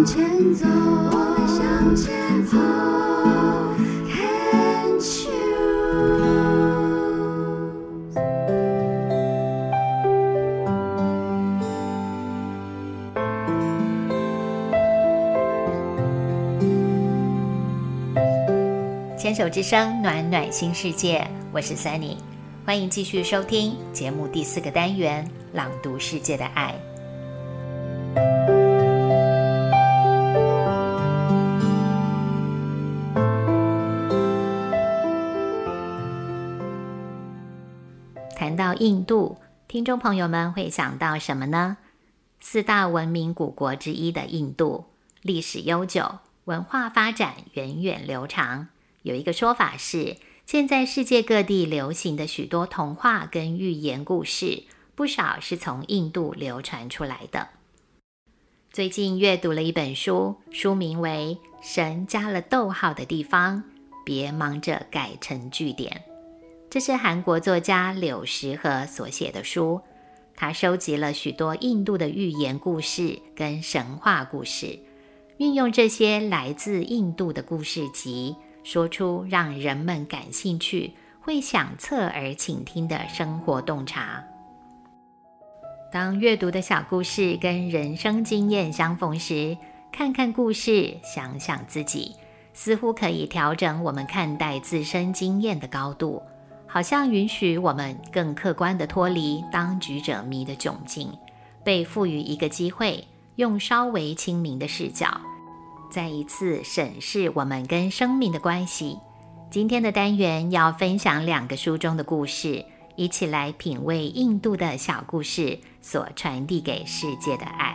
向前走，我们向前走。牵手之声，暖暖新世界，我是 Sunny，欢迎继续收听节目第四个单元《朗读世界的爱》。谈到印度，听众朋友们会想到什么呢？四大文明古国之一的印度，历史悠久，文化发展源远流长。有一个说法是，现在世界各地流行的许多童话跟寓言故事，不少是从印度流传出来的。最近阅读了一本书，书名为《神加了逗号的地方，别忙着改成句点》。这是韩国作家柳石和所写的书，他收集了许多印度的寓言故事跟神话故事，运用这些来自印度的故事集。说出让人们感兴趣、会想侧耳倾听的生活洞察。当阅读的小故事跟人生经验相逢时，看看故事，想想自己，似乎可以调整我们看待自身经验的高度，好像允许我们更客观地脱离当局者迷的窘境，被赋予一个机会，用稍微清明的视角。再一次审视我们跟生命的关系。今天的单元要分享两个书中的故事，一起来品味印度的小故事所传递给世界的爱。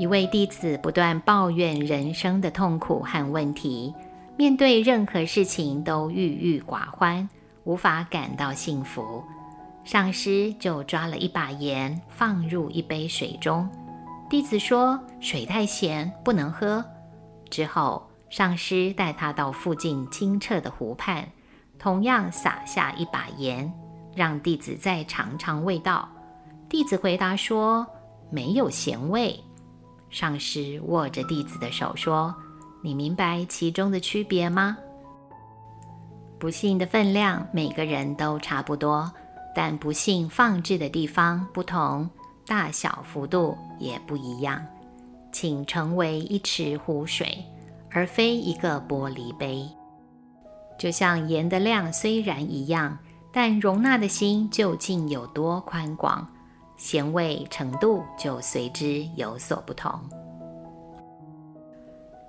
一位弟子不断抱怨人生的痛苦和问题。面对任何事情都郁郁寡欢，无法感到幸福。上师就抓了一把盐放入一杯水中，弟子说：“水太咸，不能喝。”之后，上师带他到附近清澈的湖畔，同样撒下一把盐，让弟子再尝尝味道。弟子回答说：“没有咸味。”上师握着弟子的手说。你明白其中的区别吗？不幸的分量每个人都差不多，但不幸放置的地方不同，大小幅度也不一样。请成为一池湖水，而非一个玻璃杯。就像盐的量虽然一样，但容纳的心究竟有多宽广，咸味程度就随之有所不同。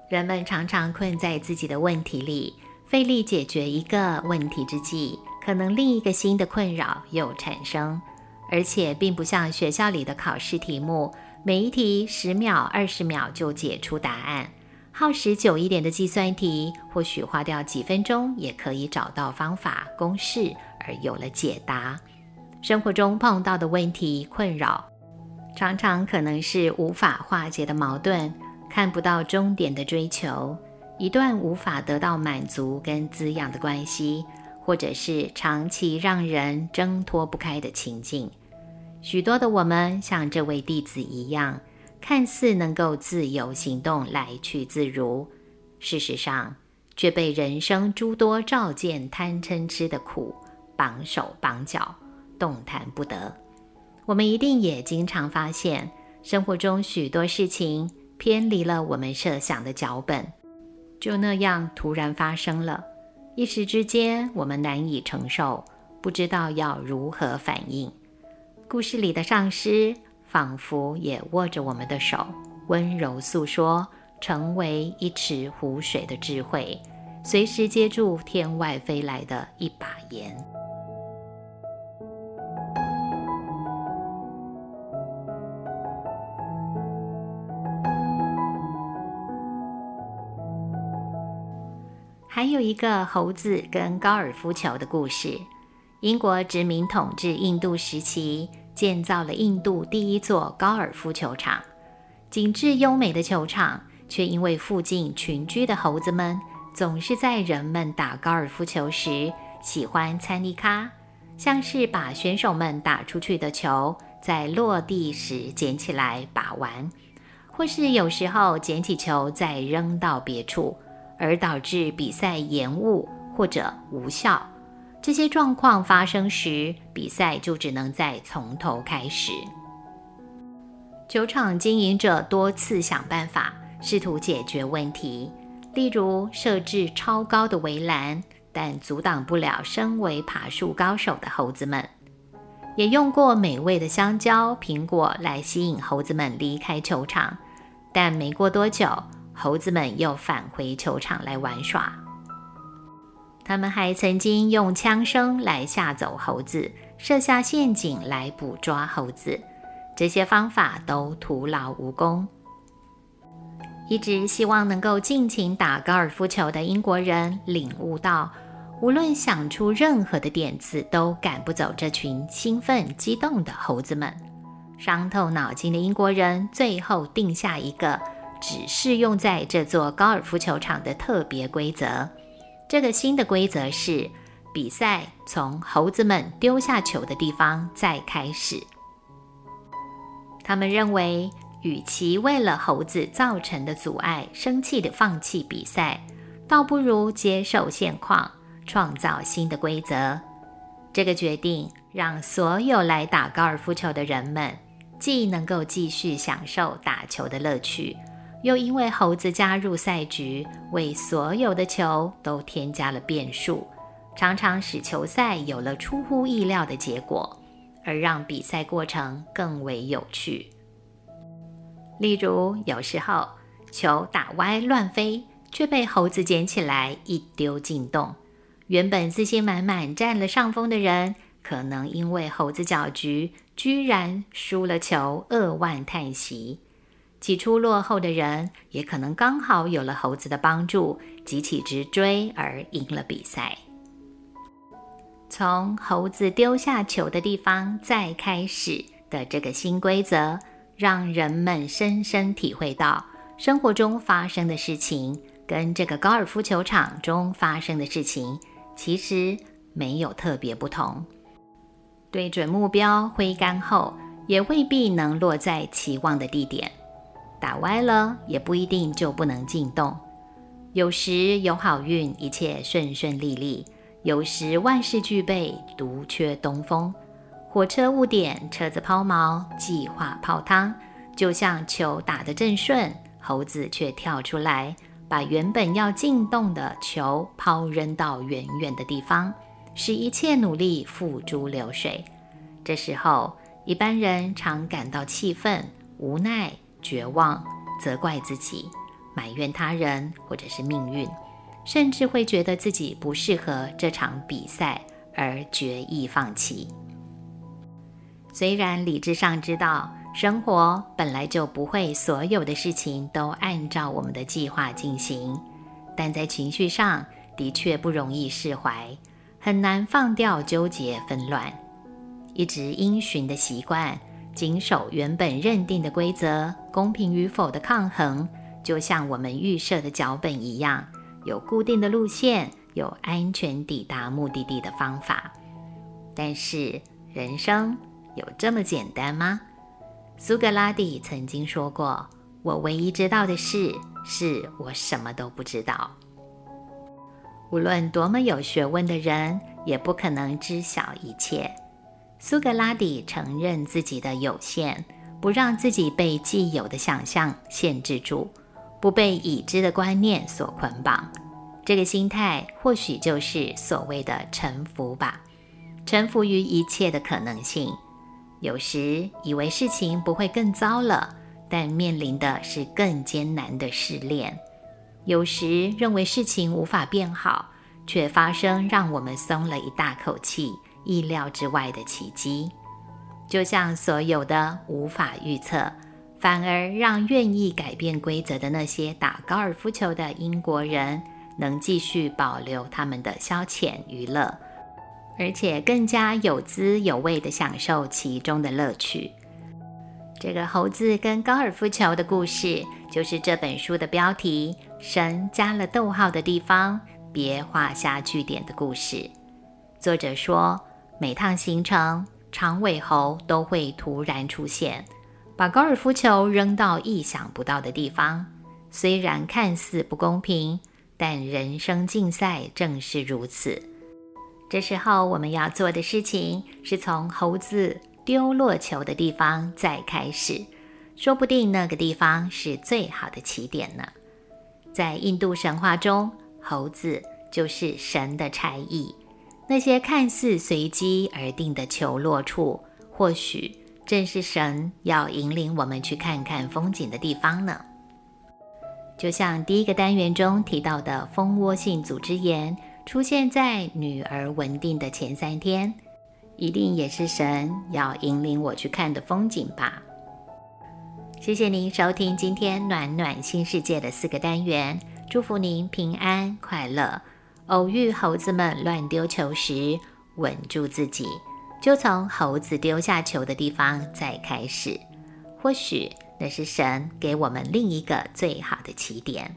人们常常困在自己的问题里，费力解决一个问题之际，可能另一个新的困扰又产生，而且并不像学校里的考试题目，每一题十秒、二十秒就解出答案。耗时久一点的计算题，或许花掉几分钟也可以找到方法、公式，而有了解答。生活中碰到的问题困扰，常常可能是无法化解的矛盾。看不到终点的追求，一段无法得到满足跟滋养的关系，或者是长期让人挣脱不开的情境。许多的我们像这位弟子一样，看似能够自由行动、来去自如，事实上却被人生诸多照见贪嗔痴的苦绑手绑脚，动弹不得。我们一定也经常发现，生活中许多事情。偏离了我们设想的脚本，就那样突然发生了，一时之间我们难以承受，不知道要如何反应。故事里的上师仿佛也握着我们的手，温柔诉说成为一池湖水的智慧，随时接住天外飞来的一把盐。还有一个猴子跟高尔夫球的故事。英国殖民统治印度时期，建造了印度第一座高尔夫球场。景致优美的球场却因为附近群居的猴子们总是在人们打高尔夫球时喜欢参尼卡，像是把选手们打出去的球在落地时捡起来把玩，或是有时候捡起球再扔到别处，而导致比赛延误或者无效。这些状况发生时，比赛就只能再从头开始。球场经营者多次想办法。试图解决问题，例如设置超高的围栏，但阻挡不了身为爬树高手的猴子们；也用过美味的香蕉、苹果来吸引猴子们离开球场，但没过多久，猴子们又返回球场来玩耍。他们还曾经用枪声来吓走猴子，设下陷阱来捕捉猴子，这些方法都徒劳无功。一直希望能够尽情打高尔夫球的英国人领悟到，无论想出任何的点子，都赶不走这群兴奋激动的猴子们。伤透脑筋的英国人最后定下一个只适用在这座高尔夫球场的特别规则。这个新的规则是：比赛从猴子们丢下球的地方再开始。他们认为。与其为了猴子造成的阻碍生气的放弃比赛，倒不如接受现况，创造新的规则。这个决定让所有来打高尔夫球的人们，既能够继续享受打球的乐趣，又因为猴子加入赛局，为所有的球都添加了变数，常常使球赛有了出乎意料的结果，而让比赛过程更为有趣。例如，有时候球打歪乱飞，却被猴子捡起来一丢进洞。原本自信满满占了上风的人，可能因为猴子搅局，居然输了球，扼腕叹息。起初落后的人，也可能刚好有了猴子的帮助，急起直追而赢了比赛。从猴子丢下球的地方再开始的这个新规则。让人们深深体会到，生活中发生的事情跟这个高尔夫球场中发生的事情其实没有特别不同。对准目标挥杆后，也未必能落在期望的地点；打歪了，也不一定就不能进洞。有时有好运，一切顺顺利利；有时万事俱备，独缺东风。火车误点，车子抛锚，计划泡汤，就像球打得正顺，猴子却跳出来，把原本要进洞的球抛扔到远远的地方，使一切努力付诸流水。这时候，一般人常感到气愤、无奈、绝望，责怪自己，埋怨他人或者是命运，甚至会觉得自己不适合这场比赛而决意放弃。虽然理智上知道生活本来就不会所有的事情都按照我们的计划进行，但在情绪上的确不容易释怀，很难放掉纠结纷乱。一直因循的习惯，谨守原本认定的规则，公平与否的抗衡，就像我们预设的脚本一样，有固定的路线，有安全抵达目的地的方法。但是人生。有这么简单吗？苏格拉底曾经说过：“我唯一知道的事，是我什么都不知道。”无论多么有学问的人，也不可能知晓一切。苏格拉底承认自己的有限，不让自己被既有的想象限制住，不被已知的观念所捆绑。这个心态，或许就是所谓的臣服吧，臣服于一切的可能性。有时以为事情不会更糟了，但面临的是更艰难的试炼；有时认为事情无法变好，却发生让我们松了一大口气、意料之外的奇迹。就像所有的无法预测，反而让愿意改变规则的那些打高尔夫球的英国人，能继续保留他们的消遣娱乐。而且更加有滋有味地享受其中的乐趣。这个猴子跟高尔夫球的故事，就是这本书的标题“神加了逗号的地方，别画下句点”的故事。作者说，每趟行程，长尾猴都会突然出现，把高尔夫球扔到意想不到的地方。虽然看似不公平，但人生竞赛正是如此。这时候，我们要做的事情是从猴子。丢落球的地方再开始，说不定那个地方是最好的起点呢。在印度神话中，猴子就是神的差役。那些看似随机而定的球落处，或许正是神要引领我们去看看风景的地方呢。就像第一个单元中提到的蜂窝性组织炎，出现在女儿稳定的前三天。一定也是神要引领我去看的风景吧。谢谢您收听今天暖暖新世界的四个单元，祝福您平安快乐。偶遇猴子们乱丢球时，稳住自己，就从猴子丢下球的地方再开始。或许那是神给我们另一个最好的起点。